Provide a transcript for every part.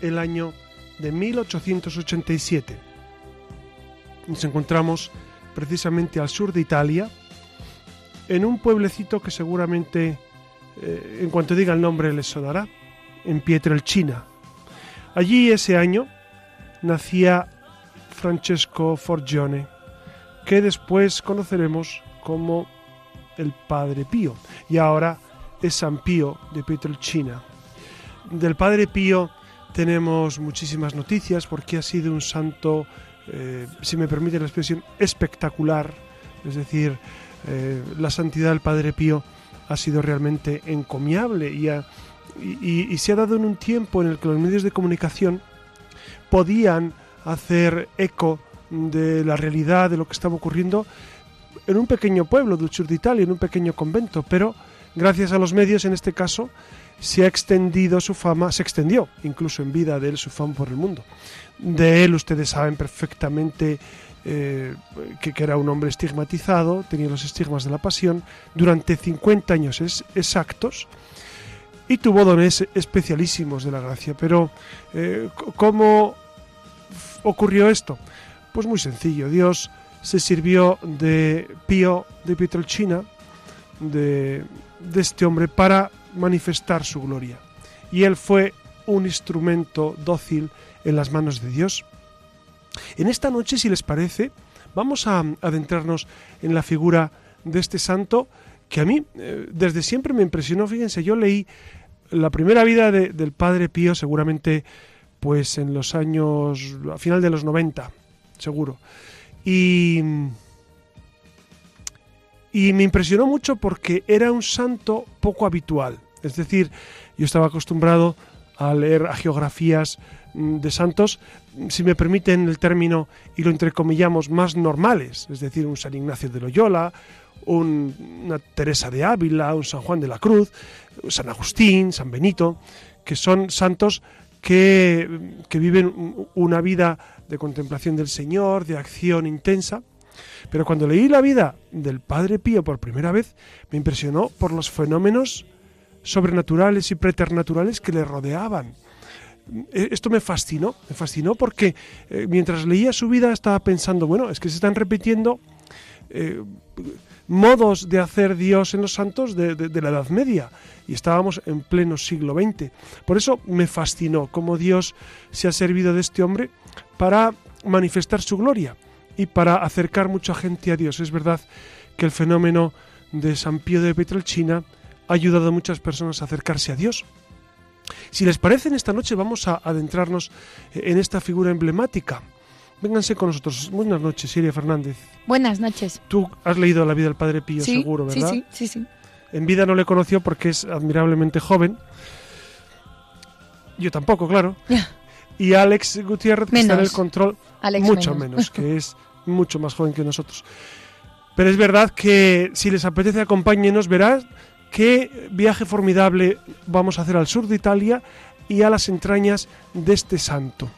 El año de 1887. Nos encontramos precisamente al sur de Italia, en un pueblecito que seguramente, eh, en cuanto diga el nombre, les sonará, en Pietrelcina. Allí ese año nacía Francesco Forgione, que después conoceremos como el Padre Pío, y ahora es San Pío de Pietrelcina. Del Padre Pío tenemos muchísimas noticias porque ha sido un santo, eh, si me permite la expresión, espectacular. Es decir, eh, la santidad del Padre Pío ha sido realmente encomiable y, y, se ha dado en un tiempo en el que los medios de comunicación podían hacer eco de la realidad de lo que estaba ocurriendo en un pequeño pueblo del sur de Italia, en un pequeño convento, pero gracias a los medios en este caso se ha extendido su fama, se extendió incluso en vida de él su fama por el mundo. De él ustedes saben perfectamente eh, que, era un hombre estigmatizado, tenía los estigmas de la pasión, durante 50 años exactos y tuvo dones especialísimos de la gracia. Pero, eh, ¿cómo ocurrió esto? Pues muy sencillo, Dios se sirvió de Pío de Pietrelcina, de, de este hombre, para manifestar su gloria. Y él fue un instrumento dócil en las manos de Dios. En esta noche, si les parece, vamos a adentrarnos en la figura de este santo que a mí eh, desde siempre me impresionó. Fíjense, yo leí la primera vida del Padre Pío seguramente pues en los años, a final de los 90, seguro. Y, y me impresionó mucho porque era un santo poco habitual. Es decir, yo estaba acostumbrado a leer geografías mm, de santos, si me permiten el término y lo entrecomillamos, más normales, es decir, un San Ignacio de Loyola, una Teresa de Ávila, un San Juan de la Cruz, San Agustín, San Benito, que son santos que, que viven una vida de contemplación del Señor, de acción intensa. Pero cuando leí la vida del Padre Pío por primera vez, me impresionó por los fenómenos sobrenaturales y preternaturales que le rodeaban. E, esto me fascinó, me fascinó porque eh, mientras leía su vida estaba pensando, bueno, es que se están repitiendo eh, modos de hacer Dios en los santos de, la Edad Media y estábamos en pleno siglo XX. Por eso me fascinó cómo Dios se ha servido de este hombre para manifestar su gloria y para acercar mucha gente a Dios. Es verdad que el fenómeno de San Pío de Petrelcina ha ayudado a muchas personas a acercarse a Dios. Si les parece, en esta noche vamos a adentrarnos en esta figura emblemática. Vénganse con nosotros. Buenas noches, Siria Fernández. Buenas noches. Tú has leído la vida del Padre Pío, seguro, ¿verdad? Sí, sí, sí, En vida no le conoció porque es admirablemente joven. Yo tampoco, claro. Y Alex Gutiérrez, que está en el control, mucho menos, que es mucho más joven que nosotros. Pero es verdad que si les apetece, acompáñenos, verás qué viaje formidable vamos a hacer al sur de Italia y a las entrañas de este santo.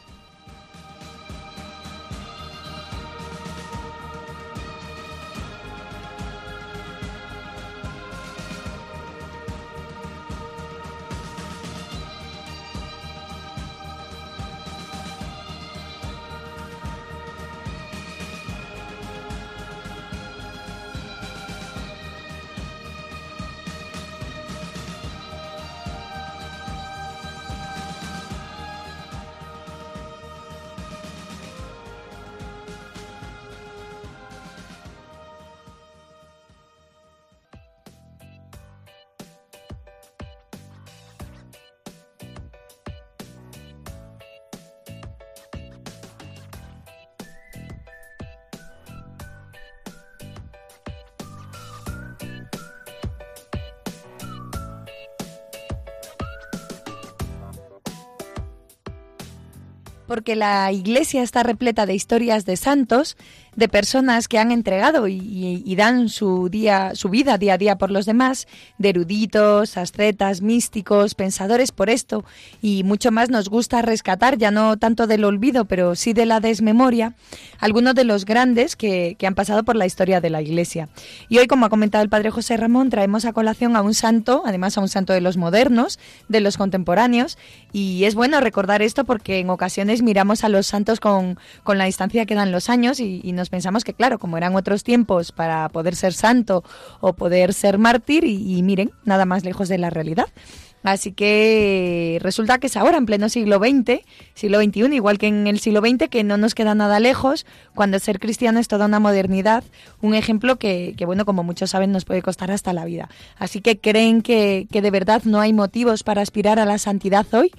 Porque la iglesia está repleta de historias de santos de personas que han entregado y, dan su día, su vida día a día por los demás, de eruditos, ascetas, místicos, pensadores por esto y mucho más nos gusta rescatar, ya no tanto del olvido, pero sí de la desmemoria, algunos de los grandes que, que han pasado por la historia de la Iglesia. Y hoy, como ha comentado el padre José Ramón, traemos a colación a un santo, además a un santo de los modernos, de los contemporáneos, y es bueno recordar esto porque en ocasiones miramos a los santos con, con la distancia que dan los años y, y nos pensamos que, claro, como eran otros tiempos para poder ser santo o poder ser mártir, y, miren, nada más lejos de la realidad. Así que resulta que es ahora, en pleno siglo XX, siglo XXI, igual que en el siglo XX, que no nos queda nada lejos, cuando ser cristiano es toda una modernidad, un ejemplo que, que bueno, como muchos saben, nos puede costar hasta la vida. Así que creen que, que de verdad no hay motivos para aspirar a la santidad hoy.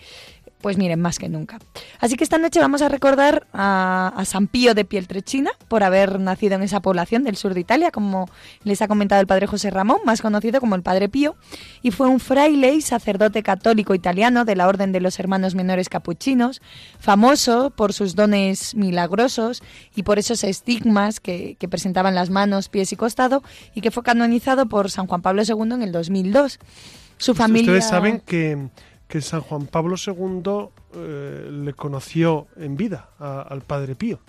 Pues miren, más que nunca. Así que esta noche vamos a recordar a, San Pío de Pieltrechina por haber nacido en esa población del sur de Italia, como les ha comentado el padre José Ramón, más conocido como el Padre Pío, y fue un fraile y sacerdote católico italiano de la Orden de los Hermanos Menores Capuchinos, famoso por sus dones milagrosos y por esos estigmas que, presentaban las manos, pies y costado, y que fue canonizado por San Juan Pablo II en el 2002. Su familia... Ustedes saben que que San Juan Pablo II eh, le conoció en vida al Padre Pío.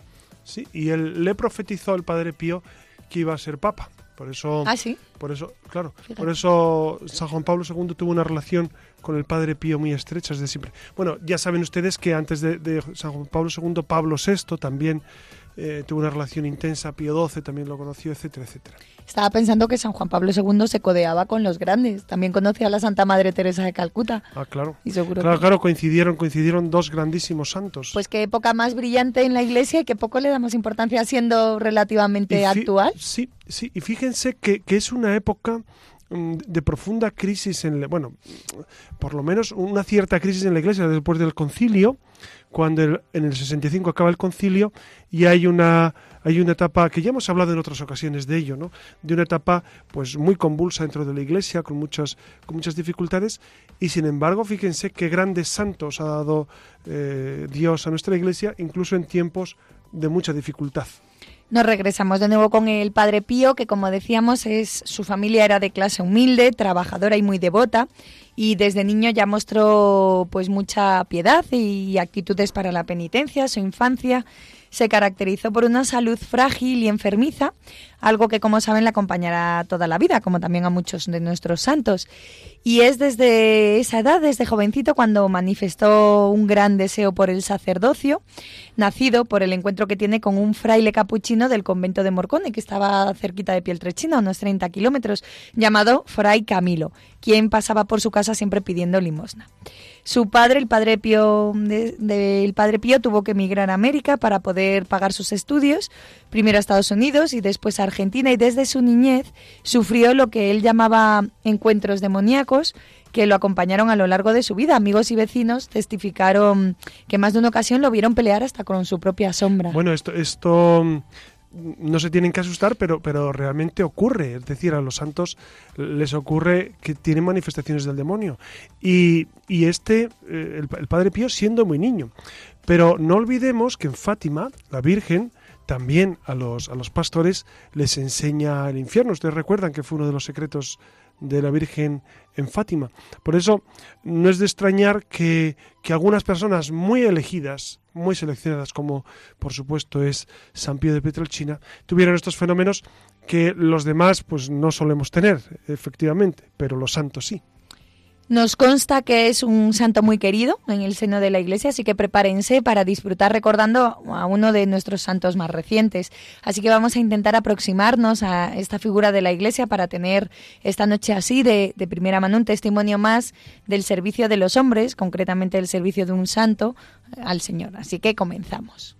¿sí? Y él le profetizó al Padre Pío que iba a ser Papa. Por eso, ah, ¿sí? por eso, claro, por eso San Juan Pablo II tuvo una relación con el Padre Pío muy estrecha desde siempre. Bueno, ya saben ustedes que antes de, de San Juan Pablo II, Pablo VI también eh, tuvo una relación intensa, Pío XII también lo conoció, etcétera, etcétera. Estaba pensando que San Juan Pablo II se codeaba con los grandes, también conocía a la Santa Madre Teresa de Calcuta. Ah, claro. Y seguro claro, claro, coincidieron, coincidieron dos grandísimos santos. Pues qué época más brillante en la Iglesia y qué poco le damos importancia siendo relativamente actual. Sí, sí, y fíjense que, que es una época mm, de profunda crisis en bueno por lo menos una cierta crisis en la iglesia después del concilio cuando en el 65 acaba el concilio y hay una hay una etapa que ya hemos hablado en otras ocasiones de ello, ¿no? De una etapa pues muy convulsa dentro de la Iglesia con muchas con muchas dificultades y sin embargo fíjense qué grandes santos ha dado eh, Dios a nuestra Iglesia incluso en tiempos de mucha dificultad. Nos regresamos de nuevo con el Padre Pío, que como decíamos, es su familia era de clase humilde, trabajadora y muy devota, y desde niño ya mostró pues mucha piedad y actitudes para la penitencia, su infancia se caracterizó por una salud frágil y enfermiza, algo que como saben le acompañará toda la vida, como también a muchos de nuestros santos. Y es desde esa edad, desde jovencito, cuando manifestó un gran deseo por el sacerdocio, nacido por el encuentro que tiene con un fraile capuchino del convento de Morcone, que estaba cerquita de Pieltrechina, unos 30 kilómetros, llamado Fray Camilo, quien pasaba por su casa siempre pidiendo limosna. Su padre, el padre Pío, de, padre Pío, tuvo que emigrar a América para poder pagar sus estudios, primero a Estados Unidos y después a Argentina, y desde su niñez sufrió lo que él llamaba encuentros demoníacos que lo acompañaron a lo largo de su vida. Amigos y vecinos testificaron que más de una ocasión lo vieron pelear hasta con su propia sombra. Bueno, esto, esto no se tienen que asustar, pero, pero realmente ocurre. Es decir, a los santos les ocurre que tienen manifestaciones del demonio. Y, y este, eh, el, Padre Pío, siendo muy niño. Pero no olvidemos que en Fátima, la Virgen, también a los, a los pastores les enseña el infierno. Ustedes recuerdan que fue uno de los secretos de la Virgen en Fátima. Por eso no es de extrañar que, que algunas personas muy elegidas, muy seleccionadas, como por supuesto es San Pío de Petrelchina, tuvieran estos fenómenos que los demás pues no solemos tener, efectivamente, pero los santos sí. Nos consta que es un santo muy querido en el seno de la Iglesia, así que prepárense para disfrutar recordando a uno de nuestros santos más recientes. Así que vamos a intentar aproximarnos a esta figura de la Iglesia para tener esta noche así de, de primera mano un testimonio más del servicio de los hombres, concretamente el servicio de un santo al Señor. Así que comenzamos.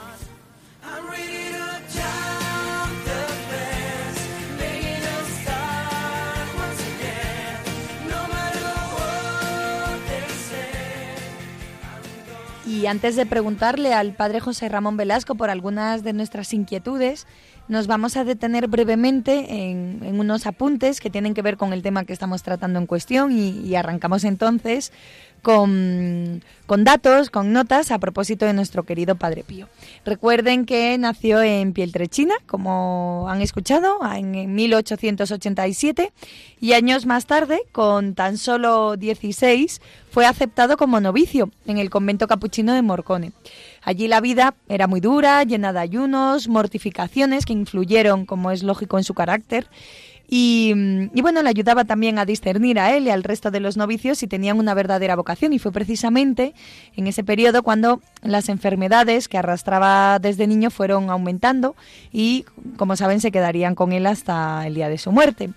Antes de preguntarle al padre José Ramón Velasco por algunas de nuestras inquietudes, nos vamos a detener brevemente en, unos apuntes que tienen que ver con el tema que estamos tratando en cuestión y arrancamos entonces con, datos, con notas a propósito de nuestro querido Padre Pío. Recuerden que nació en Pieltrechina, como han escuchado, en 1887 y años más tarde, con tan solo 16, fue aceptado como novicio en el convento capuchino de Morcone. Allí la vida era muy dura, llena de ayunos, mortificaciones que influyeron, como es lógico, en su carácter Mm, y, bueno, le ayudaba también a discernir a él y al resto de los novicios si tenían una verdadera vocación. Y fue precisamente en ese periodo cuando las enfermedades que arrastraba desde niño fueron aumentando y, como saben, se quedarían con él hasta el día de su muerte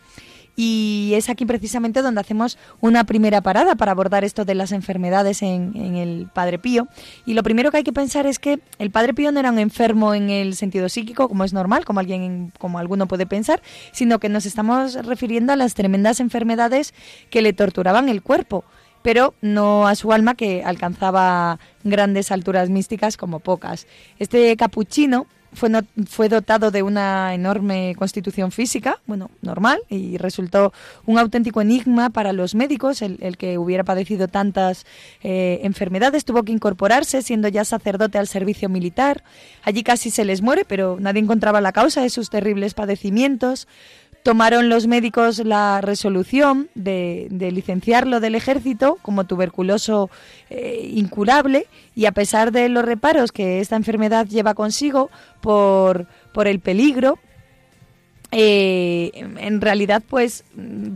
y es aquí precisamente donde hacemos una primera parada para abordar esto de las enfermedades en, el Padre Pío. Y lo primero que hay que pensar es que el Padre Pío no era un enfermo en el sentido psíquico, como es normal, como alguien, como alguno puede pensar, sino que nos estamos refiriendo a las tremendas enfermedades que le torturaban el cuerpo pero no a su alma que alcanzaba grandes alturas místicas como pocas. Este capuchino fue, fue dotado de una enorme constitución física, bueno, normal, y resultó un auténtico enigma para los médicos, el, que hubiera padecido tantas eh, enfermedades. Tuvo que incorporarse, siendo ya sacerdote al servicio militar. Allí casi se les muere, pero nadie encontraba la causa de sus terribles padecimientos tomaron los médicos la resolución de, licenciarlo del ejército como tuberculoso eh, incurable y a pesar de los reparos que esta enfermedad lleva consigo por, por el peligro, eh, en realidad, pues,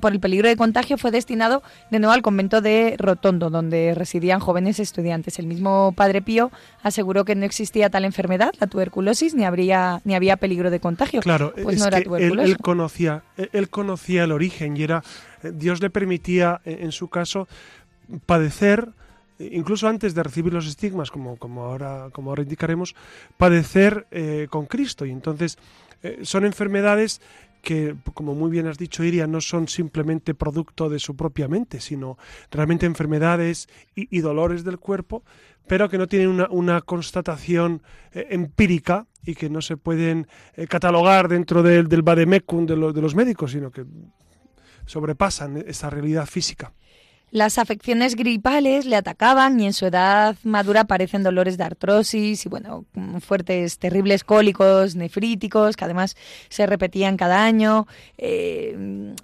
por el peligro de contagio, fue destinado de nuevo al convento de Rotondo, donde residían jóvenes estudiantes. El mismo Padre Pío aseguró que no existía tal enfermedad, la tuberculosis, ni habría ni había peligro de contagio. Claro, pues no era tuberculosis. Él, conocía, él conocía el origen y era Dios le permitía, en su caso, padecer incluso antes de recibir los estigmas, como, como, ahora, como ahora indicaremos, padecer eh, con Cristo. Y entonces eh, son enfermedades que, como muy bien has dicho, Iria, no son simplemente producto de su propia mente, sino realmente enfermedades y, dolores del cuerpo, pero que no tienen una, constatación eh, empírica y que no se pueden eh, catalogar dentro del, del vademecum de, de los médicos, sino que sobrepasan esa realidad física. Las afecciones gripales le atacaban y en su edad madura aparecen dolores de artrosis y bueno, fuertes, terribles cólicos nefríticos que además se repetían cada año. Eh,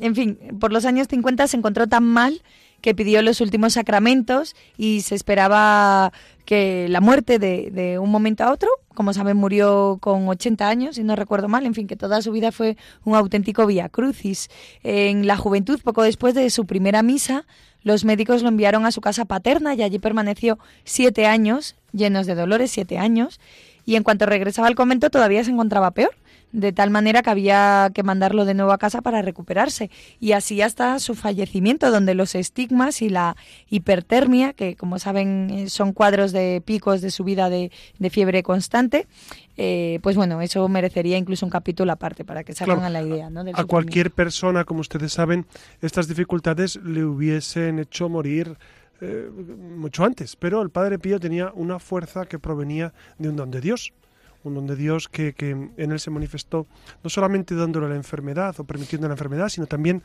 en fin, por los años 50 se encontró tan mal que pidió los últimos sacramentos y se esperaba que la muerte de, de, un momento a otro, como saben, murió con 80 años, si no recuerdo mal, en fin, que toda su vida fue un auténtico vía crucis. En la juventud, poco después de su primera misa, los médicos lo enviaron a su casa paterna y allí permaneció siete años, llenos de dolores, siete años, y en cuanto regresaba al convento todavía se encontraba peor de tal manera que había que mandarlo de nuevo a casa para recuperarse. Y así hasta su fallecimiento, donde los estigmas y la hipertermia, que como saben eh, son cuadros de picos de subida de, de fiebre constante, eh, pues bueno, eso merecería incluso un capítulo aparte para que se hagan la idea. ¿no? a cualquier persona, como ustedes saben, estas dificultades le hubiesen hecho morir eh, mucho antes, pero el Padre Pío tenía una fuerza que provenía de un don de Dios un don de Dios que, en él se manifestó no solamente dándole la enfermedad o permitiendo la enfermedad, sino también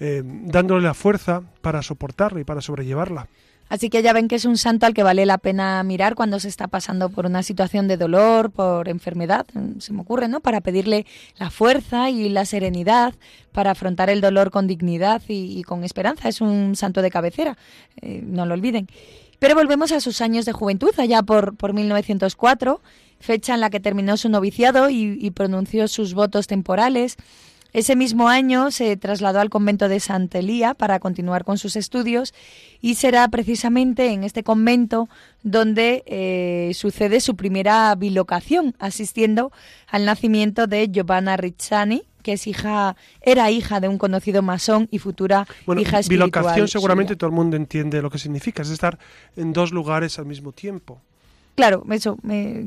eh, dándole la fuerza para soportarla y para sobrellevarla. Así que ya ven que es un santo al que vale la pena mirar cuando se está pasando por una situación de dolor, por enfermedad, se me ocurre, ¿no? Para pedirle la fuerza y la serenidad para afrontar el dolor con dignidad y, con esperanza. Es un santo de cabecera, eh, no lo olviden. Pero volvemos a sus años de juventud, allá por, por 1904 fecha en la que terminó su noviciado y, pronunció sus votos temporales. Ese mismo año se trasladó al convento de Santa Elía para continuar con sus estudios y será precisamente en este convento donde eh, sucede su primera bilocación, asistiendo al nacimiento de Giovanna Rizzani, que es hija, era hija de un conocido masón y futura hija espiritual. Bilocación seguramente todo el mundo entiende lo que significa, es estar en dos lugares al mismo tiempo. Claro, eso.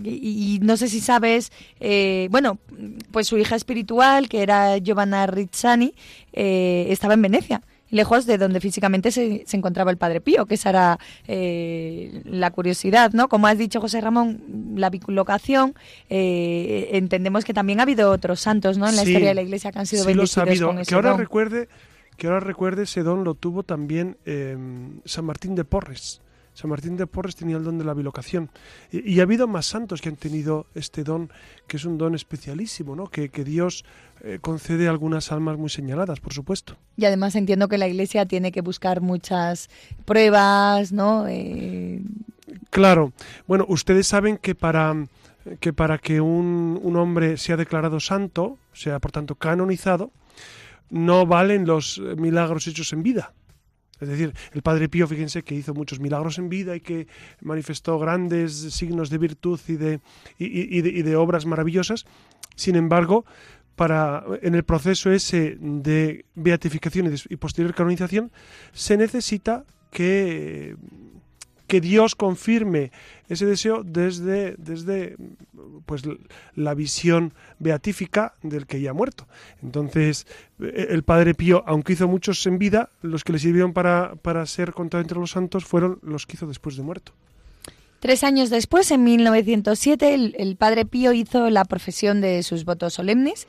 y, no sé si sabes, eh, bueno, pues su hija espiritual, que era Giovanna Rizzani, eh, estaba en Venecia lejos de donde físicamente se, se, encontraba el Padre Pío, que esa era eh, la curiosidad, ¿no? Como has dicho José Ramón, la bicolocación, eh, entendemos que también ha habido otros santos, ¿no? En la historia de la Iglesia que han sido sí bendecidos con ese que ahora recuerde que ahora recuerde ese don lo tuvo también eh, San Martín de Porres. San Martín de Porres tenía el don de la bilocación. Y, ha habido más santos que han tenido este don, que es un don especialísimo, ¿no? que, que Dios eh, concede algunas almas muy señaladas, por supuesto. Y además entiendo que la Iglesia tiene que buscar muchas pruebas, ¿no? Eh, claro. Bueno, ustedes saben que para que, para que un, un hombre sea declarado santo, sea por tanto canonizado, no valen los milagros hechos en vida es decir, el Padre Pío, fíjense que hizo muchos milagros en vida y que manifestó grandes signos de virtud y de, y, de, obras maravillosas. Sin embargo, para, en el proceso ese de beatificación y posterior canonización, se necesita que que Dios confirme ese deseo desde, desde pues, la visión beatífica del que ya ha muerto. Entonces, e, el Padre Pío, aunque hizo muchos en vida, los que le sirvieron para, para ser contado entre los santos fueron los que hizo después de muerto. Tres años después, en 1907, el, el Padre Pío hizo la profesión de sus votos solemnes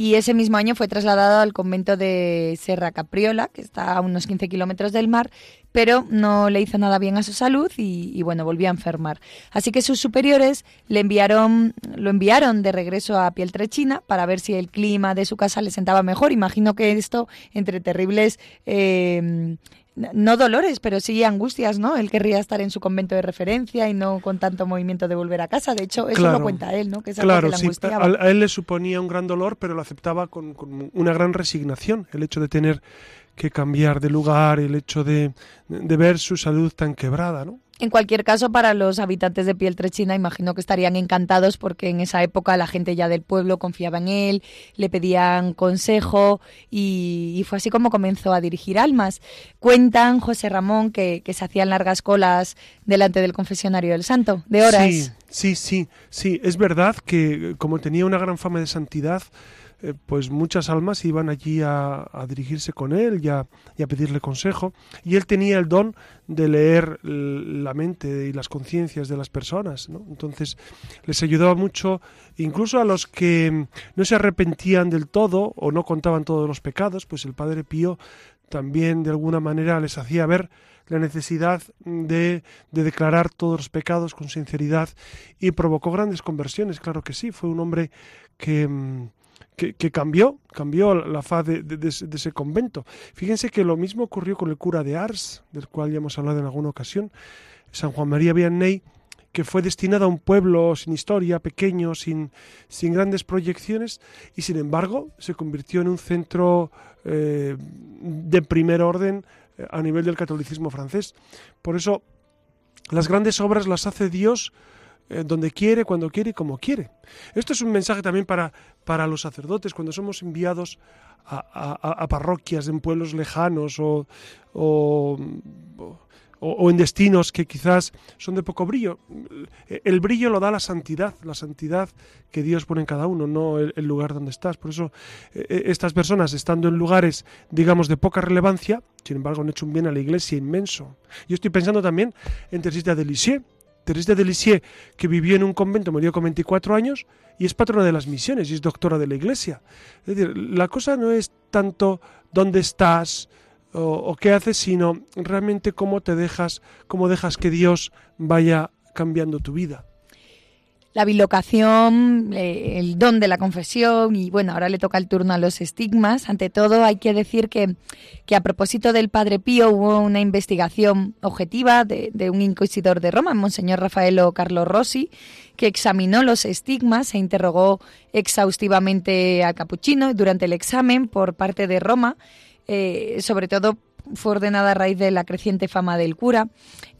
y ese mismo año fue trasladado al convento de Serra Capriola, que está a unos 15 kilómetros del mar, pero no le hizo nada bien a su salud y, bueno, volvió a enfermar. Así que sus superiores le enviaron, lo enviaron de regreso a Pieltrechina para ver si el clima de su casa le sentaba mejor. Imagino que esto, entre terribles eh, no dolores, pero sí angustias, ¿no? Él querría estar en su convento de referencia y no con tanto movimiento de volver a casa. De hecho, eso lo cuenta él, ¿no? Que es claro, sí. A, él le suponía un gran dolor, pero lo aceptaba con, con, una gran resignación. El hecho de tener que cambiar de lugar, el hecho de, de ver su salud tan quebrada, ¿no? En cualquier caso, para los habitantes de Pieltrechina, imagino que estarían encantados porque en esa época la gente ya del pueblo confiaba en él, le pedían consejo y, fue así como comenzó a dirigir almas. Cuentan, José Ramón, que, se hacían largas colas delante del confesionario del santo, de horas. Sí, sí, sí, sí. Es verdad que como tenía una gran fama de santidad, eh, pues muchas almas iban allí a, dirigirse con él y a, pedirle consejo. Y él tenía el don de leer la mente y las conciencias de las personas. Entonces les ayudaba mucho, incluso a los que no se arrepentían del todo o no contaban todos los pecados, pues el Padre Pío también de alguna manera les hacía ver la necesidad de, de, declarar todos los pecados con sinceridad y provocó grandes conversiones, claro que sí, fue un hombre que, que, cambió, cambió la faz de, ese convento. Fíjense que lo mismo ocurrió con el cura de Ars, del cual ya hemos hablado en alguna ocasión, San Juan María Vianney, que fue destinado a un pueblo sin historia, pequeño, sin, sin grandes proyecciones, y sin embargo se convirtió en un centro eh, de primer orden eh, a nivel del catolicismo francés. Por eso las grandes obras las hace Dios eh, donde quiere, cuando quiere y como quiere. Esto es un mensaje también para, para los sacerdotes, cuando somos enviados a, parroquias en pueblos lejanos o, o, en destinos que quizás son de poco brillo. El brillo lo da la santidad, la santidad que Dios pone en cada uno, no el, lugar donde estás. Por eso eh, eh, estas personas, estando en lugares, digamos, de poca relevancia, sin embargo, han hecho un bien a la iglesia inmenso. Yo estoy pensando también en Teresita de Lisieux, Teresa de que vivió en un convento, murió con 24 años y es patrona de las misiones y es doctora de la iglesia. Es decir, la cosa no es tanto dónde estás o, qué haces, sino realmente cómo te dejas, cómo dejas que Dios vaya cambiando tu vida. La bilocación, el don de la confesión y bueno, ahora le toca el turno a los estigmas. Ante todo hay que decir que, que a propósito del Padre Pío hubo una investigación objetiva de, de un inquisidor de Roma, Monseñor Rafaelo Carlo Rossi, que examinó los estigmas e interrogó exhaustivamente a Capuchino durante el examen por parte de Roma, eh, sobre todo fue ordenada a raíz de la creciente fama del cura.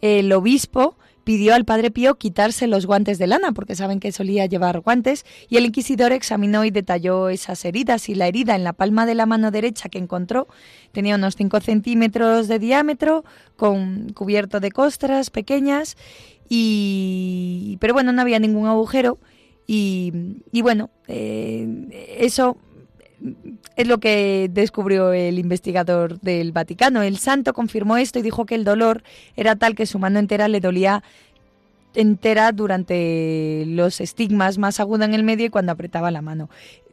El obispo pidió al padre Pío quitarse los guantes de lana, porque saben que solía llevar guantes, y el inquisidor examinó y detalló esas heridas, y la herida en la palma de la mano derecha que encontró tenía unos 5 centímetros de diámetro, con cubierto de costras pequeñas, y pero bueno, no había ningún agujero, y, bueno, eh, eso es lo que descubrió el investigador del Vaticano. El santo confirmó esto y dijo que el dolor era tal que su mano entera le dolía entera durante los estigmas más aguda en el medio y cuando apretaba la mano.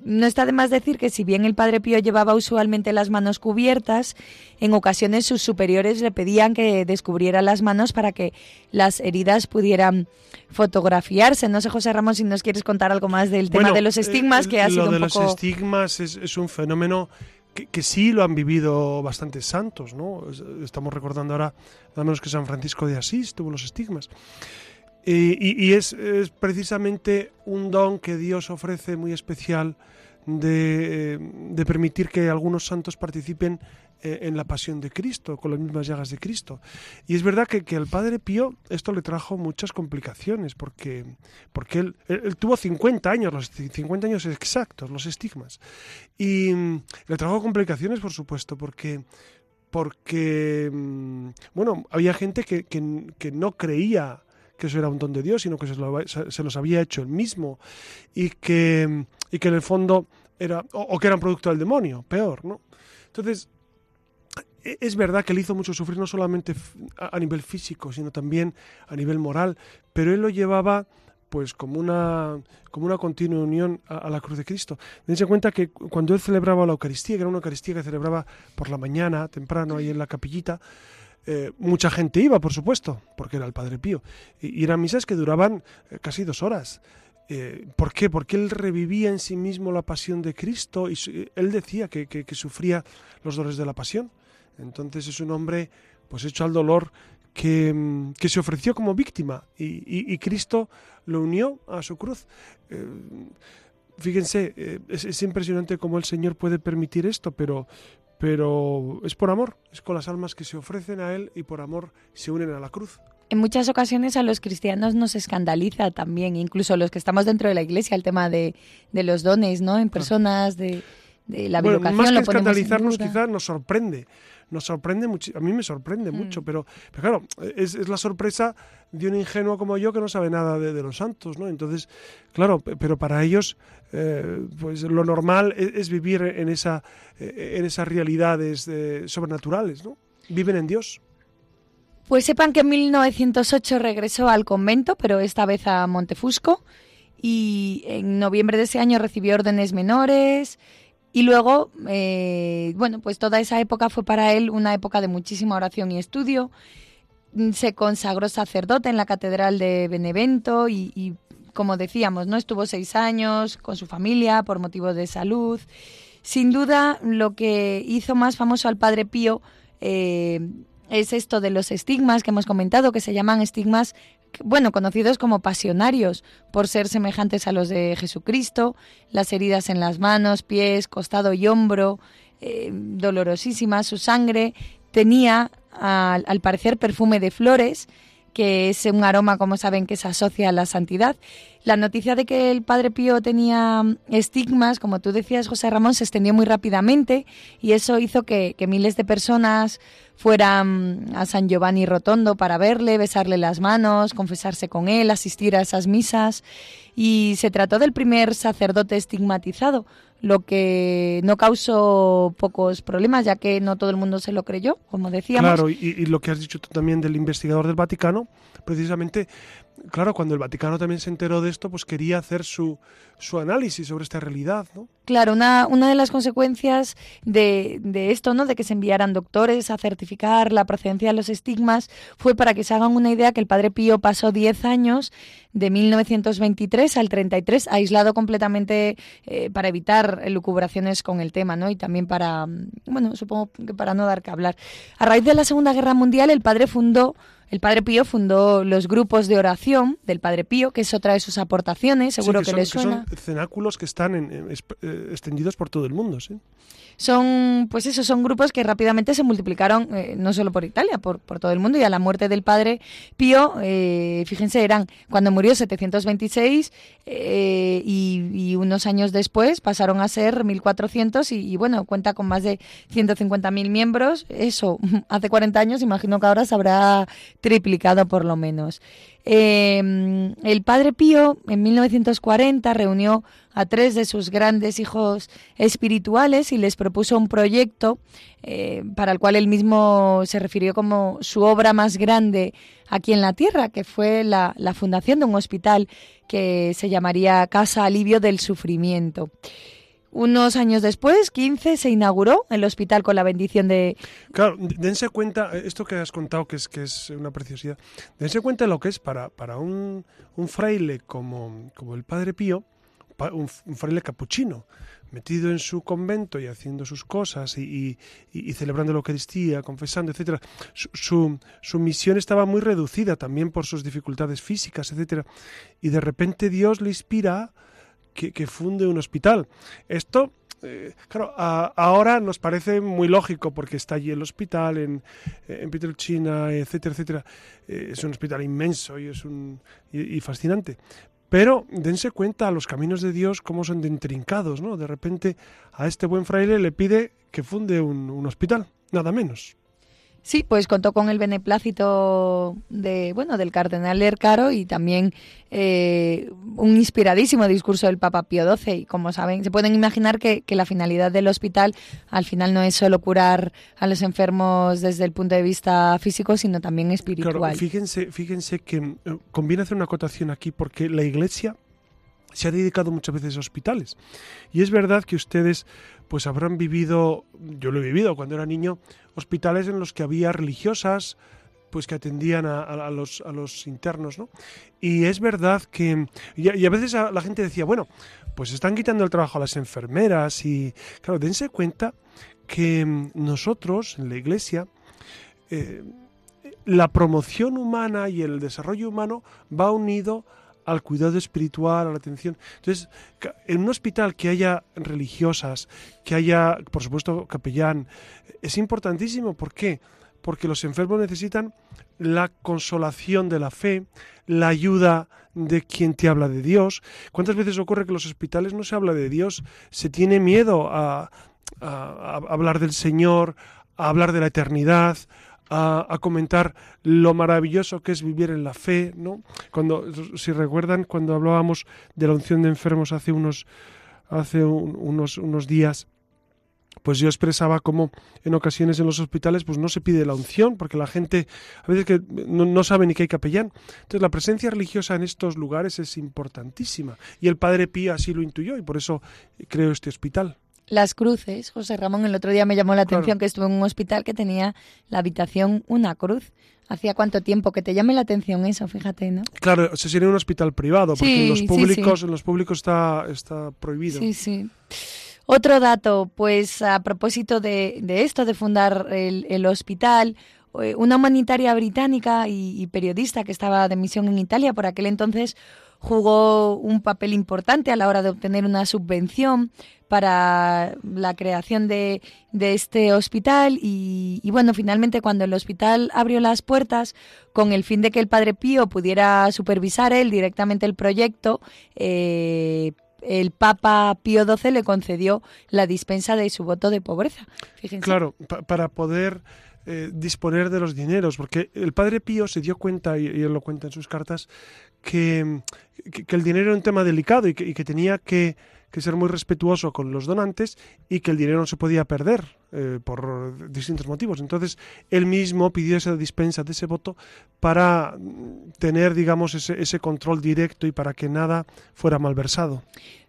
No está de más decir que si bien el padre Pío llevaba usualmente las manos cubiertas, en ocasiones sus superiores le pedían que descubriera las manos para que las heridas pudieran fotografiarse. No sé, José Ramón, si nos quieres contar algo más del tema de los estigmas, eh, que ha lo sido de un los poco... estigmas es, es un fenómeno que, que sí lo han vivido bastantes santos, ¿no? Es- Estamos recordando ahora, nada menos que San Francisco de Asís tuvo los estigmas. Eh, y y es, es precisamente un don que Dios ofrece muy especial de, eh, de permitir que algunos santos participen eh, en la pasión de Cristo, con las mismas llagas de Cristo. Y es verdad que, que al Padre Pío esto le trajo muchas complicaciones, porque, porque él, tuvo 50 años, los 50 años exactos, los estigmas. Y mm, le trajo complicaciones, por supuesto, porque porque mm, bueno, había gente que, que- que no creía que eso era un don de Dios, sino que se, se- los había hecho él mismo y que, y que en el fondo era, o, o que eran producto del demonio, peor, ¿no? Entonces, e- es verdad que le hizo mucho sufrir, no solamente a nivel físico, sino también a nivel moral, pero él lo llevaba pues como una, como una continua unión a, a la cruz de Cristo. Dense cuenta que cu- cuando él celebraba la Eucaristía, que era una Eucaristía que celebraba por la mañana, temprano, ahí en la capillita, eh, mucha gente iba, por supuesto, porque era el Padre Pío. Y, y eran misas que duraban eh, casi dos horas. Eh, ¿Por qué? Porque él revivía en sí mismo la pasión de Cristo y su- él decía que, sufría los dolores de la pasión. Entonces es un hombre pues hecho al dolor que, mm, se ofreció como víctima y, Cristo lo unió a su cruz. Eh, fíjense, eh, es, es impresionante cómo el Señor puede permitir esto, pero es por amor, es con las almas que se ofrecen a Él y por amor se unen a la cruz. En muchas ocasiones a los cristianos nos escandaliza también, incluso los que estamos dentro de la iglesia, el tema de, de los dones, ¿no? En personas, de, de la Bueno, bilocación. más que escandalizarnos, quizás nos sorprende. Nos sorprende mucho, a mí me sorprende Mm. mucho, pero, pero claro, es, es la sorpresa de un ingenuo como yo que no sabe nada de, de los santos, ¿no? Entonces, claro, pe- pero para ellos, eh, pues lo normal es, es vivir en esa, eh, en esas realidades eh, sobrenaturales, ¿no? Viven en Dios. Pues sepan que en 1908 regresó al convento, pero esta vez a Montefusco, y en noviembre de ese año recibió órdenes menores, y luego, eh, bueno, pues toda esa época fue para él una época de muchísima oración y estudio. Mm, Se consagró sacerdote en la Catedral de Benevento y, como decíamos, no estuvo seis años con su familia por motivos de salud. Sin duda, lo que hizo más famoso al Padre Pío eh, es esto de los estigmas que hemos comentado, que se llaman estigmas, bueno, conocidos como pasionarios, por ser semejantes a los de Jesucristo, las heridas en las manos, pies, costado y hombro, eh, dolorosísimas, su sangre tenía, al, al parecer, perfume de flores, que es un aroma, como saben, que se asocia a la santidad. La noticia de que el Padre Pío tenía estigmas, como tú decías, José Ramón, se extendió muy rápidamente y eso hizo que, que miles de personas fueran a San Giovanni Rotondo para verle, besarle las manos, confesarse con él, asistir a esas misas. Y se trató del primer sacerdote estigmatizado, lo que no causó pocos problemas, ya que no todo el mundo se lo creyó, como decíamos. Claro, y, lo que has dicho tú también del investigador del Vaticano, precisamente claro, cuando el Vaticano también se enteró de esto, pues quería hacer su, su análisis sobre esta realidad, ¿no? Claro, una, una de las consecuencias de, de, esto, ¿no? De que se enviaran doctores a certificar la procedencia de los estigmas, fue para que se hagan una idea que el padre Pío pasó 10 años de 1923 al 33 aislado completamente eh, para evitar lucubraciones con el tema, ¿no? Y también para, mm, bueno, supongo que para no dar que hablar. A raíz de la Segunda Guerra Mundial, el padre fundó el Padre Pío fundó los grupos de oración del Padre Pío, que es otra de sus aportaciones, seguro que, le suena. Que son cenáculos que están eh, extendidos por todo el mundo, sí son, pues eso, son grupos que rápidamente se multiplicaron eh, no solo por Italia, por, por, todo el mundo. Y a la muerte del padre Pío, eh, fíjense, eran cuando murió 726 eh, y, unos años después pasaron a ser 1400 y, y bueno, cuenta con más de 150.000 miembros. Eso, hace 40 años, imagino que ahora se habrá triplicado por lo menos. Eh, el padre Pío en 1940 reunió a tres de sus grandes hijos espirituales y les propuso un proyecto eh, para el cual él mismo se refirió como su obra más grande aquí en la tierra, que fue la fundación de un hospital que se llamaría Casa Alivio del Sufrimiento. Unos años después, 15, se inauguró el hospital con la bendición de... Claro, dense cuenta, eh, esto que has contado que es, que es una preciosidad, dense cuenta lo que es para, para un, un fraile como, como el Padre Pío, un, fraile capuchino, metido en su convento y haciendo sus cosas y, y, y celebrando la Eucaristía, confesando, etcétera, su, su, su, misión estaba muy reducida también por sus dificultades físicas, etcétera, y de repente Dios le inspira que, funde un hospital. Esto, eh, claro, ahora nos parece muy lógico porque está allí el hospital en, en China, etcétera, etcétera. Eh, es un hospital inmenso y es un y, fascinante. Pero dense cuenta a los caminos de Dios cómo son de intrincados, ¿no? De repente a este buen fraile le pide que funde un, un hospital, nada menos. Sí, pues contó con el beneplácito de, bueno, del cardenal Ercaro y también eh, un inspiradísimo discurso del Papa Pío XII. Y como saben, se pueden imaginar que, que, la finalidad del hospital al final no es solo curar a los enfermos desde el punto de vista físico, sino también espiritual. Claro, fíjense, fíjense que eh, conviene hacer una acotación aquí porque la Iglesia se ha dedicado muchas veces a hospitales. Y es verdad que ustedes pues habrán vivido, yo lo he vivido cuando era niño, hospitales en los que había religiosas, pues que atendían a, los, a los internos, ¿no? Y es verdad que, y a, veces la gente decía, bueno, pues están quitando el trabajo a las enfermeras y, claro, dense cuenta que nosotros en la iglesia, eh, la promoción humana y el desarrollo humano va unido al cuidado espiritual, a la atención. Entonces, en un hospital que haya religiosas, que haya, por supuesto, capellán, es importantísimo. ¿Por qué? Porque los enfermos necesitan la consolación de la fe, la ayuda de quien te habla de Dios. ¿Cuántas veces ocurre que en los hospitales no se habla de Dios? Se tiene miedo a, a, a hablar del Señor, a hablar de la eternidad, a, comentar lo maravilloso que es vivir en la fe, ¿no? Cuando, si recuerdan, cuando hablábamos de la unción de enfermos hace unos, hace unos, unos días, pues yo expresaba como en ocasiones en los hospitales pues no se pide la unción porque la gente a veces que no, no, sabe ni que hay capellán. Entonces la presencia religiosa en estos lugares es importantísima y el Padre Pío así lo intuyó y por eso creo este hospital. Las cruces, José Ramón, el otro día me llamó la atención que estuve en un hospital que tenía la habitación una cruz. ¿Hacía cuánto tiempo que te llame la atención eso? Fíjate, ¿no? Claro, se sería un hospital privado, porque sí, en los públicos, sí, sí. en los públicos está, está prohibido. Sí, sí. Otro dato, pues a propósito de, de esto, de fundar el, el, hospital, eh, una humanitaria británica y, y periodista que estaba de misión en Italia por aquel entonces jugó un papel importante a la hora de obtener una subvención para la creación de, de este hospital y, y, bueno, finalmente cuando el hospital abrió las puertas con el fin de que el Padre Pío pudiera supervisar él directamente el proyecto, eh, el Papa Pío XII le concedió la dispensa de su voto de pobreza. Claro, pa para poder eh, disponer de los dineros, porque el Padre Pío se dio cuenta, y, y él lo cuenta en sus cartas, que, que, el dinero era un tema delicado y que tenía que que ser muy respetuoso con los donantes y que el dinero no se podía perder eh, por distintos motivos. Entonces, él mismo pidió esa dispensa de ese voto para mm, tener, digamos, ese, ese control directo y para que nada fuera malversado.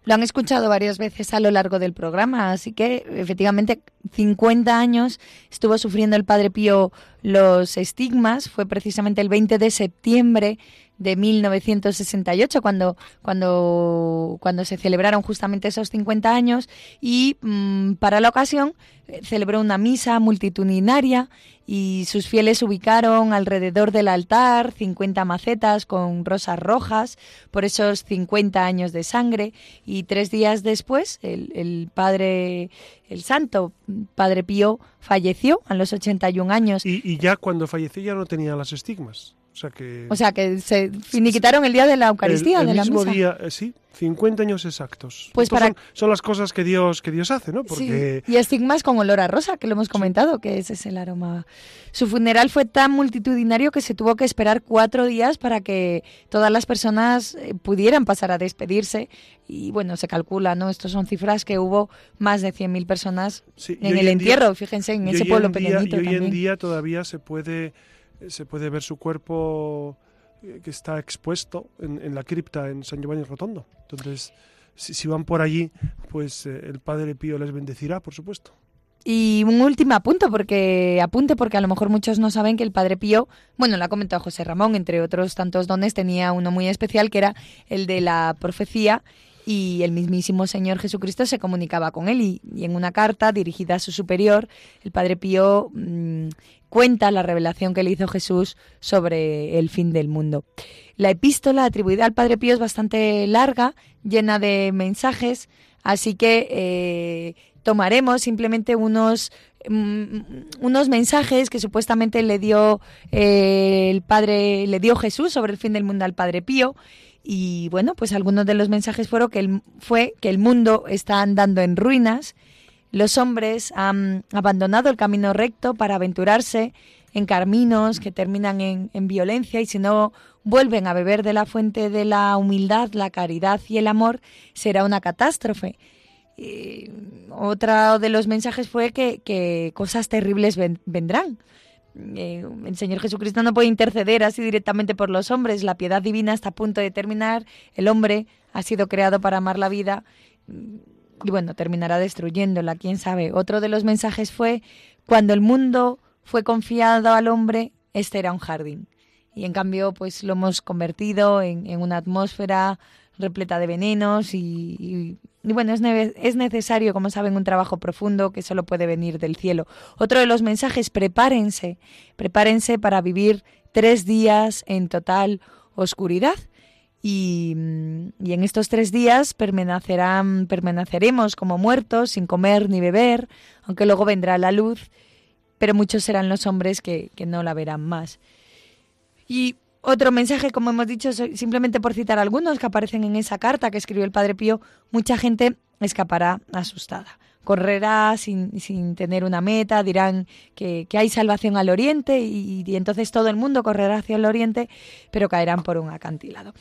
Lo han escuchado varias veces a lo largo del programa, así que efectivamente 50 años estuvo sufriendo el Padre Pío los estigmas. Fue precisamente el 20 de septiembre de 1968 cuando, cuando, cuando se celebraron justamente esos 50 años y mm, para la ocasión eh, celebró una misa multitudinaria y sus fieles ubicaron alrededor del altar 50 macetas con rosas rojas por esos 50 años de sangre y tres días después el, el padre, el santo padre Pío falleció a los 81 años. Y, y ya cuando falleció ya no tenía las estigmas. O sea que, O sea, que se finiquitaron el día de la Eucaristía, el, el de la mismo misa. día, eh, sí, 50 años exactos. Pues Estos para- son, son las cosas que Dios que Dios hace, ¿no? Porque Sí, Y estigmas con olor a rosa, que lo hemos comentado, que ese es el aroma. Su funeral fue tan multitudinario que se tuvo que esperar cuatro días para que todas las personas eh, pudieran pasar a despedirse. Y bueno, se calcula, ¿no? Estos son cifras que hubo más de 100.000 personas sí, en el entierro, fíjense, en ese pueblo en día- pequeñito Y hoy también. en día todavía se puede se puede ver su cuerpo eh, que está expuesto en, en la cripta en San Giovanni Rotondo. Entonces, si, van por allí, pues eh, el Padre Pío les bendecirá, por supuesto. Y un último apunto, porque apunte, porque a lo mejor muchos no saben que el Padre Pío, bueno, lo ha comentado José Ramón, entre otros tantos dones, tenía uno muy especial que era el de la profecía y el mismísimo Señor Jesucristo se comunicaba con él y, en una carta dirigida a su superior, el Padre Pío mm, cuenta la revelación que le hizo Jesús sobre el fin del mundo. La epístola atribuida al Padre Pío es bastante larga, llena de mensajes, así que eh, tomaremos simplemente unos mm, unos mensajes que supuestamente le dio eh, el padre le dio Jesús sobre el fin del mundo al padre Pío y bueno pues algunos de los mensajes fueron que el, fue que el mundo está andando en ruinas los hombres han abandonado el camino recto para aventurarse en caminos que terminan en, en violencia y si no vuelven a beber de la fuente de la humildad, la caridad y el amor, será una catástrofe. Y otro de los mensajes fue que, que cosas terribles ven- vendrán. Eh, el Señor Jesucristo no puede interceder así directamente por los hombres. La piedad divina está a punto de terminar. El hombre ha sido creado para amar la vida y bueno, terminará destruyéndola, quién sabe. Otro de los mensajes fue cuando el mundo fue confiado al hombre, este era un jardín. Y en cambio, pues lo hemos convertido en, en una atmósfera repleta de venenos y, bueno, es, es necesario, como saben, un trabajo profundo que solo puede venir del cielo. Otro de los mensajes, prepárense, prepárense para vivir tres días en total oscuridad. Y, mm, y en estos tres días permanecerán, permaneceremos como muertos, sin comer ni beber, aunque luego vendrá la luz, pero muchos serán los hombres que, que no la verán más. Y otro mensaje, como hemos dicho, simplemente por citar algunos que aparecen en esa carta que escribió el Padre Pío, mucha gente escapará asustada. Correrá sin, sin tener una meta, dirán que, que hay salvación al oriente y, y entonces todo el mundo correrá hacia el oriente, pero caerán por un acantilado.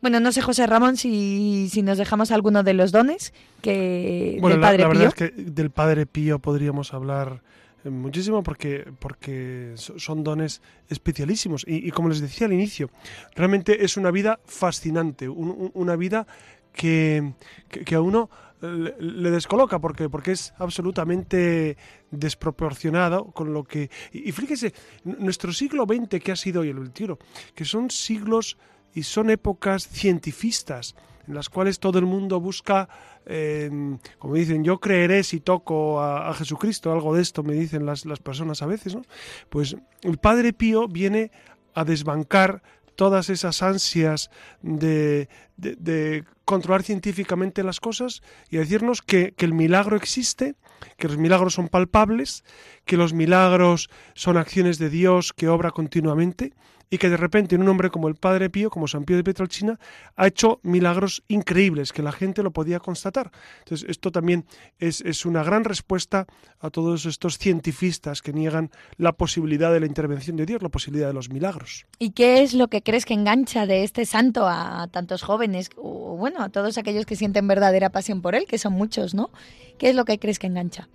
Bueno, no sé, José Ramón, si, si nos dejamos alguno de los dones que Bueno, del Padre la Pío. verdad es que del Padre Pío podríamos hablar muchísimo porque, porque so- son dones especialísimos. Y, y como les decía al inicio, realmente es una vida fascinante, un- un- una vida que, que, a uno le, descoloca porque, porque es absolutamente desproporcionado con lo que... Y, y fíjese, nuestro siglo XX que ha sido y el XXI, que son siglos y son épocas cientifistas en las cuales todo el mundo busca, eh, como dicen, yo creeré si toco a, Jesucristo, algo de esto me dicen las, personas a veces, ¿no? Pues el Padre Pío viene a desbancar todas esas ansias de, de- controlar científicamente las cosas y a decirnos que el milagro existe, que los milagros son palpables, que los milagros son acciones de Dios que obra continuamente y que de repente un hombre como el Padre Pío, como San Pío de Pietrelcina, ha hecho milagros increíbles que la gente lo podía constatar. Entonces, esto también es, es una gran respuesta a todos estos cientifistas que niegan la posibilidad de la intervención de Dios, la posibilidad de los milagros. ¿Y qué es lo que crees que engancha de este santo a tantos jóvenes, o bueno, a todos aquellos que sienten verdadera pasión por él, que son muchos, ¿no? ¿Qué es lo que crees que engancha?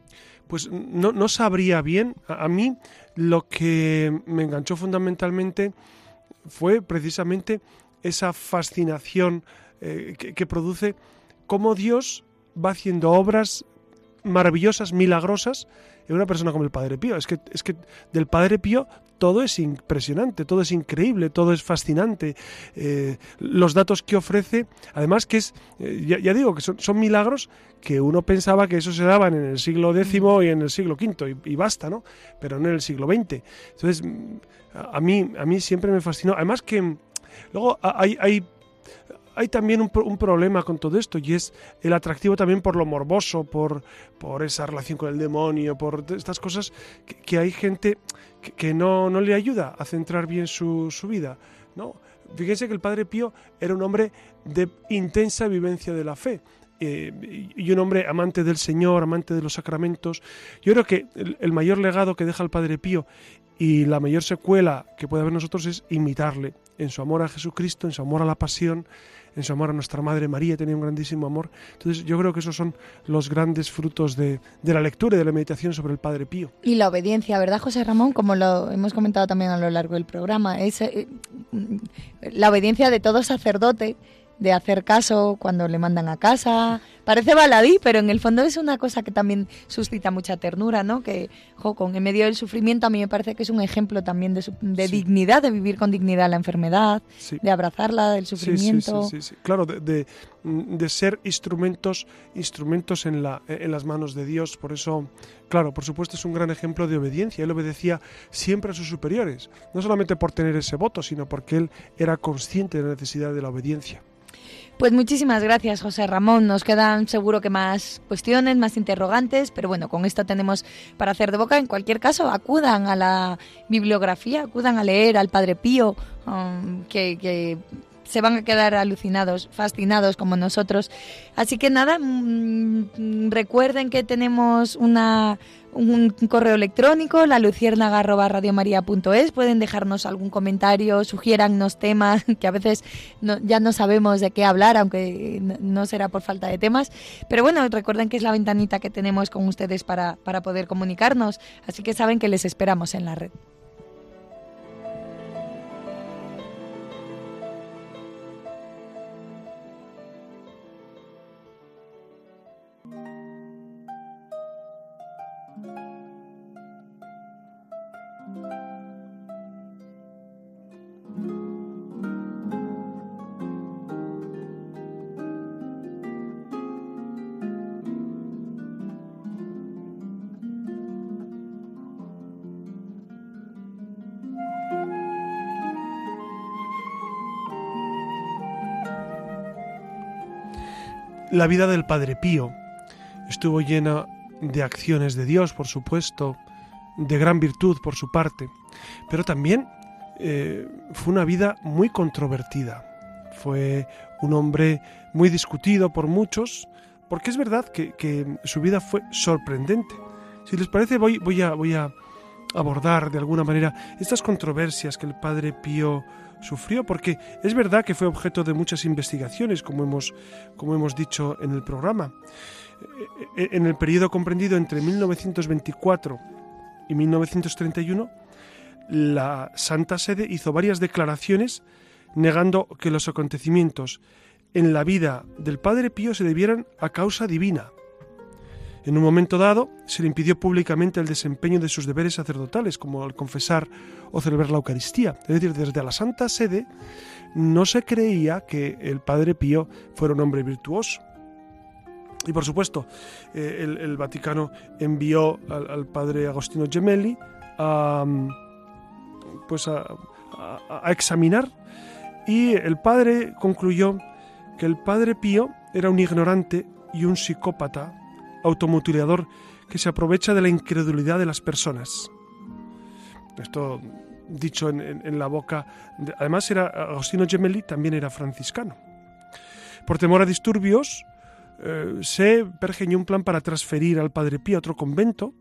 Pues no, no sabría bien. A, mí lo que me enganchó fundamentalmente fue precisamente esa fascinación eh, que, que produce cómo Dios va haciendo obras maravillosas, milagrosas, en una persona como el Padre Pío. Es que, es que del Padre Pío todo es impresionante, todo es increíble, todo es fascinante. Eh, los datos que ofrece, además que es, eh, ya, digo, que son, milagros que uno pensaba que eso se daban en el siglo X y en el siglo V y, basta, ¿no? Pero no en el siglo XX. Entonces, a mí, a mí siempre me fascinó. Además que luego hay, hay hay también un, problema con todo esto y es el atractivo también por lo morboso, por, por esa relación con el demonio, por estas cosas que, hay gente que, no, no, le ayuda a centrar bien su, su vida. ¿no? Fíjense que el Padre Pío era un hombre de intensa vivencia de la fe. Eh, y un hombre amante del Señor, amante de los sacramentos. Yo creo que el, mayor legado que deja el Padre Pío y la mayor secuela que puede haber nosotros es imitarle en su amor a Jesucristo, en su amor a la pasión, en su amor a nuestra Madre María, tenía un grandísimo amor. Entonces yo creo que esos son los grandes frutos de, la lectura y de la meditación sobre el Padre Pío. Y la obediencia, ¿verdad, José Ramón? Como lo hemos comentado también a lo largo del programa, es eh, la obediencia de todo sacerdote de hacer caso cuando le mandan a casa. Parece baladí, pero en el fondo es una cosa que también suscita mucha ternura, ¿no? Que, jo, con en medio del sufrimiento a mí me parece que es un ejemplo también de, dignidad, de vivir con dignidad la enfermedad, de abrazarla, del sufrimiento. Sí, sí, claro, de, de, ser instrumentos, instrumentos en, la, en las manos de Dios. Por eso, claro, por supuesto es un gran ejemplo de obediencia. Él obedecía siempre a sus superiores, no solamente por tener ese voto, sino porque él era consciente de la necesidad de la obediencia. Pues muchísimas gracias, José Ramón. Nos quedan seguro que más cuestiones, más interrogantes, pero bueno, con esto tenemos para hacer de boca. En cualquier caso, acudan a la bibliografía, acudan a leer al Padre Pío, um, que, se van a quedar alucinados, fascinados como nosotros. Así que nada, mm, recuerden que tenemos una un correo electrónico, la luciérnaga.radiomaría.es. Pueden dejarnos algún comentario, sugiérannos temas, que a veces ya no sabemos de qué hablar, aunque no será por falta de temas. Pero bueno, recuerden que es la ventanita que tenemos con ustedes para, para poder comunicarnos. Así que saben que les esperamos en la red. La vida del Padre Pío estuvo llena de acciones de Dios, por supuesto, de gran virtud por su parte, pero también eh, fue una vida muy controvertida. Fue un hombre muy discutido por muchos, porque es verdad que, su vida fue sorprendente. Si les parece, voy, voy, a, voy a abordar de alguna manera estas controversias que el Padre Pío sufrió, porque es verdad que fue objeto de muchas investigaciones, como hemos, como hemos dicho en el programa. E, e, en el periodo comprendido entre 1924 y 1931, la Santa Sede hizo varias declaraciones negando que los acontecimientos en la vida del Padre Pío se debieran a causa divina en un momento dado, se le impidió públicamente el desempeño de sus deberes sacerdotales, como el confesar o celebrar la Eucaristía. Es decir, desde la Santa Sede no se creía que el Padre Pío fuera un hombre virtuoso. Y por supuesto, eh, el, Vaticano envió al, padre Agostino Gemelli a, pues a examinar y el padre concluyó que el Padre Pío era un ignorante y un psicópata automutilador que se aprovecha de la incredulidad de las personas. Esto dicho en, la boca. además, era Agostino Gemelli también era franciscano. Por temor a disturbios, eh, se pergeñó un plan para transferir al Padre Pío a otro convento,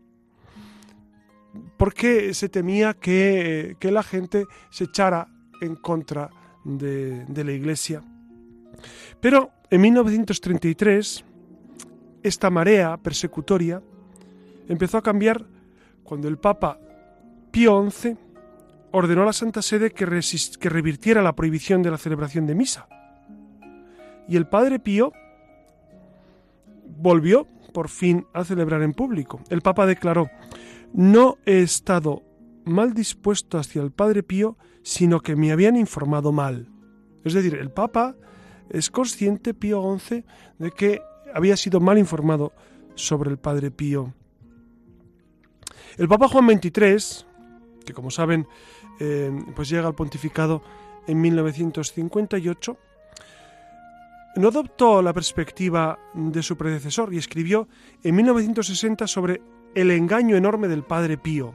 porque se temía que, la gente se echara en contra de, de la Iglesia. Pero en 1933, esta marea persecutoria empezó a cambiar cuando el Papa Pío XI ordenó a la Santa Sede que, que revirtiera la prohibición de la celebración de misa. Y el Padre Pío volvió por fin a celebrar en público. El Papa declaró, no he estado mal dispuesto hacia el Padre Pío, sino que me habían informado mal. Es decir, el Papa es consciente, Pío XI, de que había sido mal informado sobre el Padre Pío. El Papa Juan XXIII, que como saben, eh, pues llega al pontificado en 1958, no adoptó la perspectiva de su predecesor y escribió en 1960 sobre el engaño enorme del Padre Pío.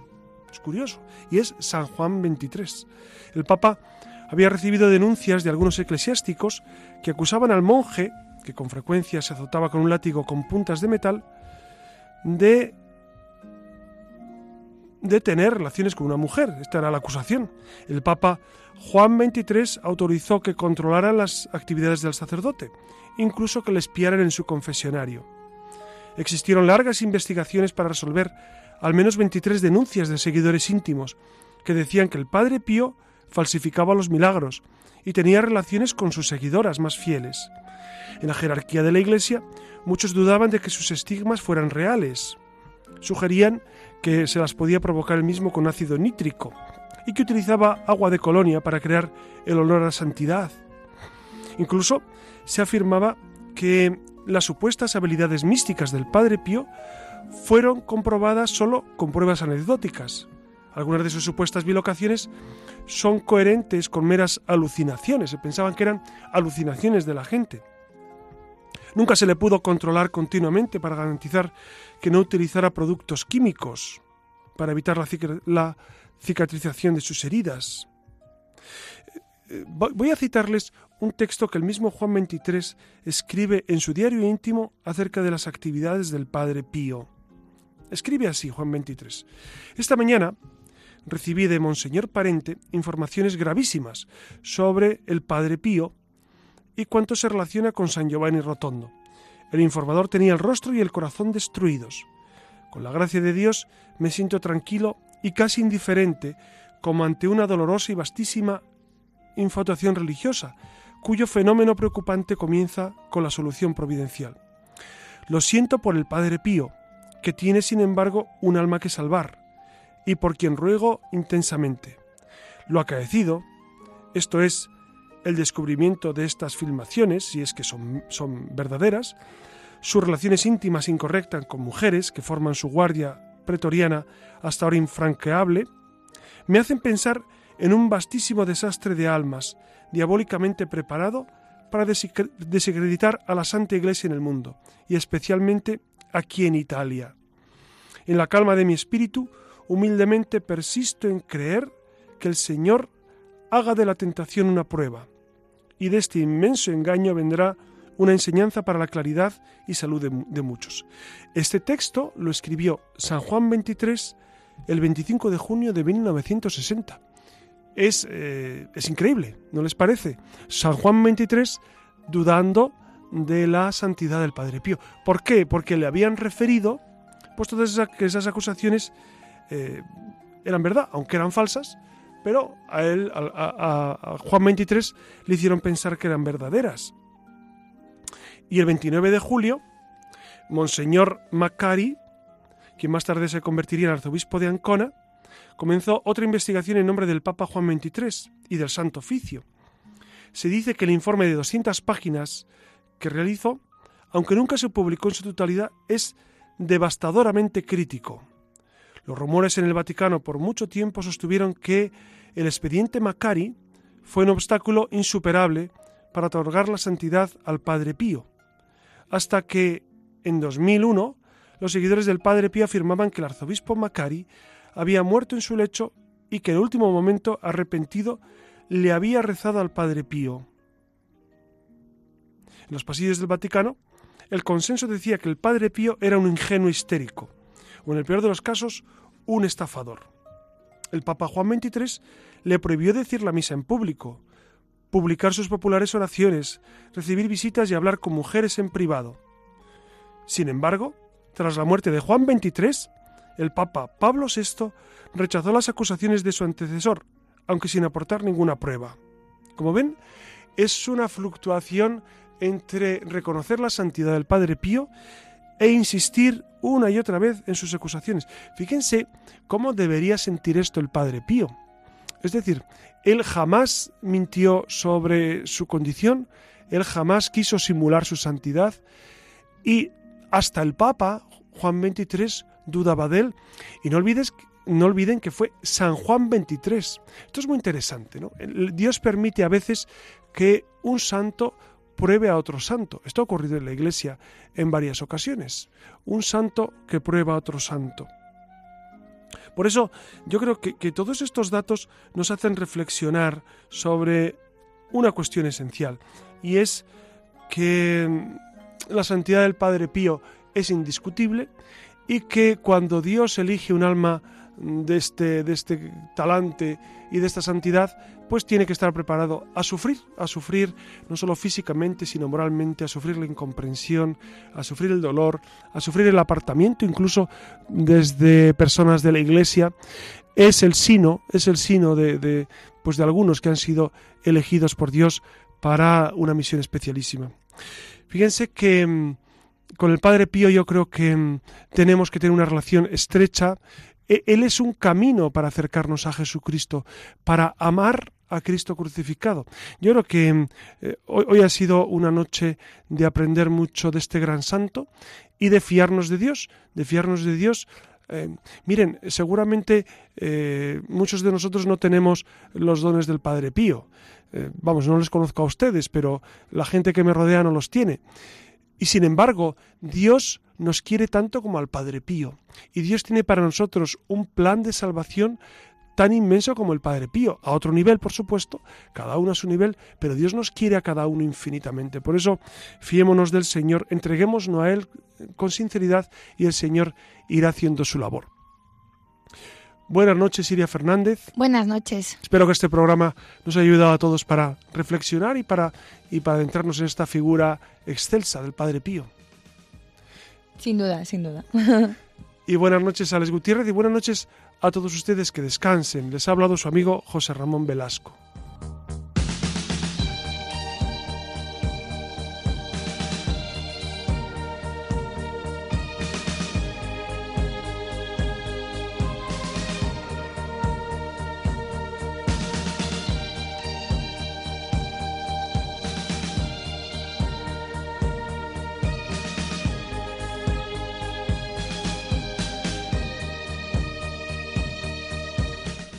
Es curioso, y es San Juan XXIII. El Papa había recibido denuncias de algunos eclesiásticos que acusaban al monje, que con frecuencia se azotaba con un látigo con puntas de metal, de tener relaciones con una mujer. Esta era la acusación. El Papa Juan XXIII autorizó que controlaran las actividades del sacerdote, incluso que le espiaran en su confesionario. Existieron largas investigaciones para resolver al menos 23 denuncias de seguidores íntimos que decían que el Padre Pío falsificaba los milagros y tenía relaciones con sus seguidoras más fieles. En la jerarquía de la Iglesia, muchos dudaban de que sus estigmas fueran reales. Sugerían que se las podía provocar el mismo con ácido nítrico y que utilizaba agua de colonia para crear el olor a santidad. Incluso se afirmaba que las supuestas habilidades místicas del Padre Pío fueron comprobadas solo con pruebas anecdóticas. Algunas de sus supuestas bilocaciones son coherentes con meras alucinaciones. Se pensaban que eran alucinaciones de la gente. Nunca se le pudo controlar continuamente para garantizar que no utilizara productos químicos para evitar la, cicatrización de sus heridas. Eh, voy a citarles un texto que el mismo Juan XXIII escribe en su diario íntimo acerca de las actividades del Padre Pío. Escribe así Juan XXIII. Esta mañana recibí de Monseñor Parente informaciones gravísimas sobre el Padre Pío y cuánto se relaciona con San Giovanni Rotondo. El informador tenía el rostro y el corazón destruidos. Con la gracia de Dios me siento tranquilo y casi indiferente como ante una dolorosa y vastísima infatuación religiosa, cuyo fenómeno preocupante comienza con la solución providencial. Lo siento por el Padre Pío, que tiene sin embargo un alma que salvar, y por quien ruego intensamente. Lo acaecido, esto es, el descubrimiento de estas filmaciones, si es que son, son verdaderas, sus relaciones íntimas incorrectas con mujeres que forman su guardia pretoriana hasta ahora infranqueable, me hacen pensar en un vastísimo desastre de almas, diabólicamente preparado para desacreditar a la Santa Iglesia en el mundo, y especialmente aquí en Italia. En la calma de mi espíritu, humildemente persisto en creer que el Señor haga de la tentación una prueba, y de este inmenso engaño vendrá una enseñanza para la claridad y salud de, muchos. Este texto lo escribió San Juan XXIII el 25 de junio de 1960. Es, eh, es increíble, ¿no les parece? San Juan XXIII dudando de la santidad del Padre Pío. ¿Por qué? Porque le habían referido, pues todas esas, esas acusaciones eh, eran verdad, aunque eran falsas, pero a él, a, Juan 23, le hicieron pensar que eran verdaderas. Y el 29 de julio, Monseñor Macari, quien más tarde se convertiría en arzobispo de Ancona, comenzó otra investigación en nombre del Papa Juan XXIII y del Santo Oficio. Se dice que el informe de 200 páginas que realizó, aunque nunca se publicó en su totalidad, es devastadoramente crítico. Los rumores en el Vaticano por mucho tiempo sostuvieron que el expediente Macari fue un obstáculo insuperable para otorgar la santidad al Padre Pío, hasta que, en 2001, los seguidores del Padre Pío afirmaban que el arzobispo Macari había muerto en su lecho y que en el último momento, arrepentido, le había rezado al Padre Pío. En los pasillos del Vaticano, el consenso decía que el Padre Pío era un ingenuo histérico, en el peor de los casos, un estafador. El Papa Juan XXIII le prohibió decir la misa en público, publicar sus populares oraciones, recibir visitas y hablar con mujeres en privado. Sin embargo, tras la muerte de Juan XXIII, el Papa Pablo VI rechazó las acusaciones de su antecesor, aunque sin aportar ninguna prueba. Como ven, es una fluctuación entre reconocer la santidad del Padre Pío e insistir una y otra vez en sus acusaciones. Fíjense cómo debería sentir esto el Padre Pío. Es decir, él jamás mintió sobre su condición, él jamás quiso simular su santidad y hasta el Papa Juan XXIII dudaba de él. Y no, olvides, no olviden que fue San Juan XXIII. Esto es muy interesante. ¿no? Dios permite a veces que un santo pruebe a otro santo. Esto ha ocurrido en la Iglesia en varias ocasiones. Un santo que prueba a otro santo. Por eso yo creo que, que todos estos datos nos hacen reflexionar sobre una cuestión esencial y es que la santidad del Padre Pío es indiscutible y que cuando Dios elige un alma de este, de este talante y de esta santidad, pues tiene que estar preparado a sufrir, a sufrir no solo físicamente, sino moralmente, a sufrir la incomprensión, a sufrir el dolor, a sufrir el apartamiento, incluso desde personas de la iglesia. Es el sino, es el sino de, pues de algunos que han sido elegidos por Dios para una misión especialísima. Fíjense que mm, con el Padre Pío yo creo que mm, tenemos que tener una relación estrecha. E, él es un camino para acercarnos a Jesucristo, para amar a Cristo crucificado. Yo creo que eh, hoy, ha sido una noche de aprender mucho de este gran santo y de fiarnos de Dios, de fiarnos de Dios. Eh, miren, seguramente eh, muchos de nosotros no tenemos los dones del Padre Pío. vamos, no les conozco a ustedes, pero la gente que me rodea no los tiene. Y sin embargo, Dios nos quiere tanto como al Padre Pío. Y Dios tiene para nosotros un plan de salvación tan inmenso como el Padre Pío, a otro nivel, por supuesto, cada uno a su nivel, pero Dios nos quiere a cada uno infinitamente. Por eso, fiémonos del Señor, entreguémonos a Él con sinceridad y el Señor irá haciendo su labor. Buenas noches, Siria Fernández. Buenas noches. Espero que este programa nos haya ayudado a todos para reflexionar y para, y para adentrarnos en esta figura excelsa del Padre Pío. Sin duda, sin duda. y buenas noches Alex Gutiérrez y buenas noches a todos ustedes que descansen. Les ha hablado su amigo José Ramón Velasco.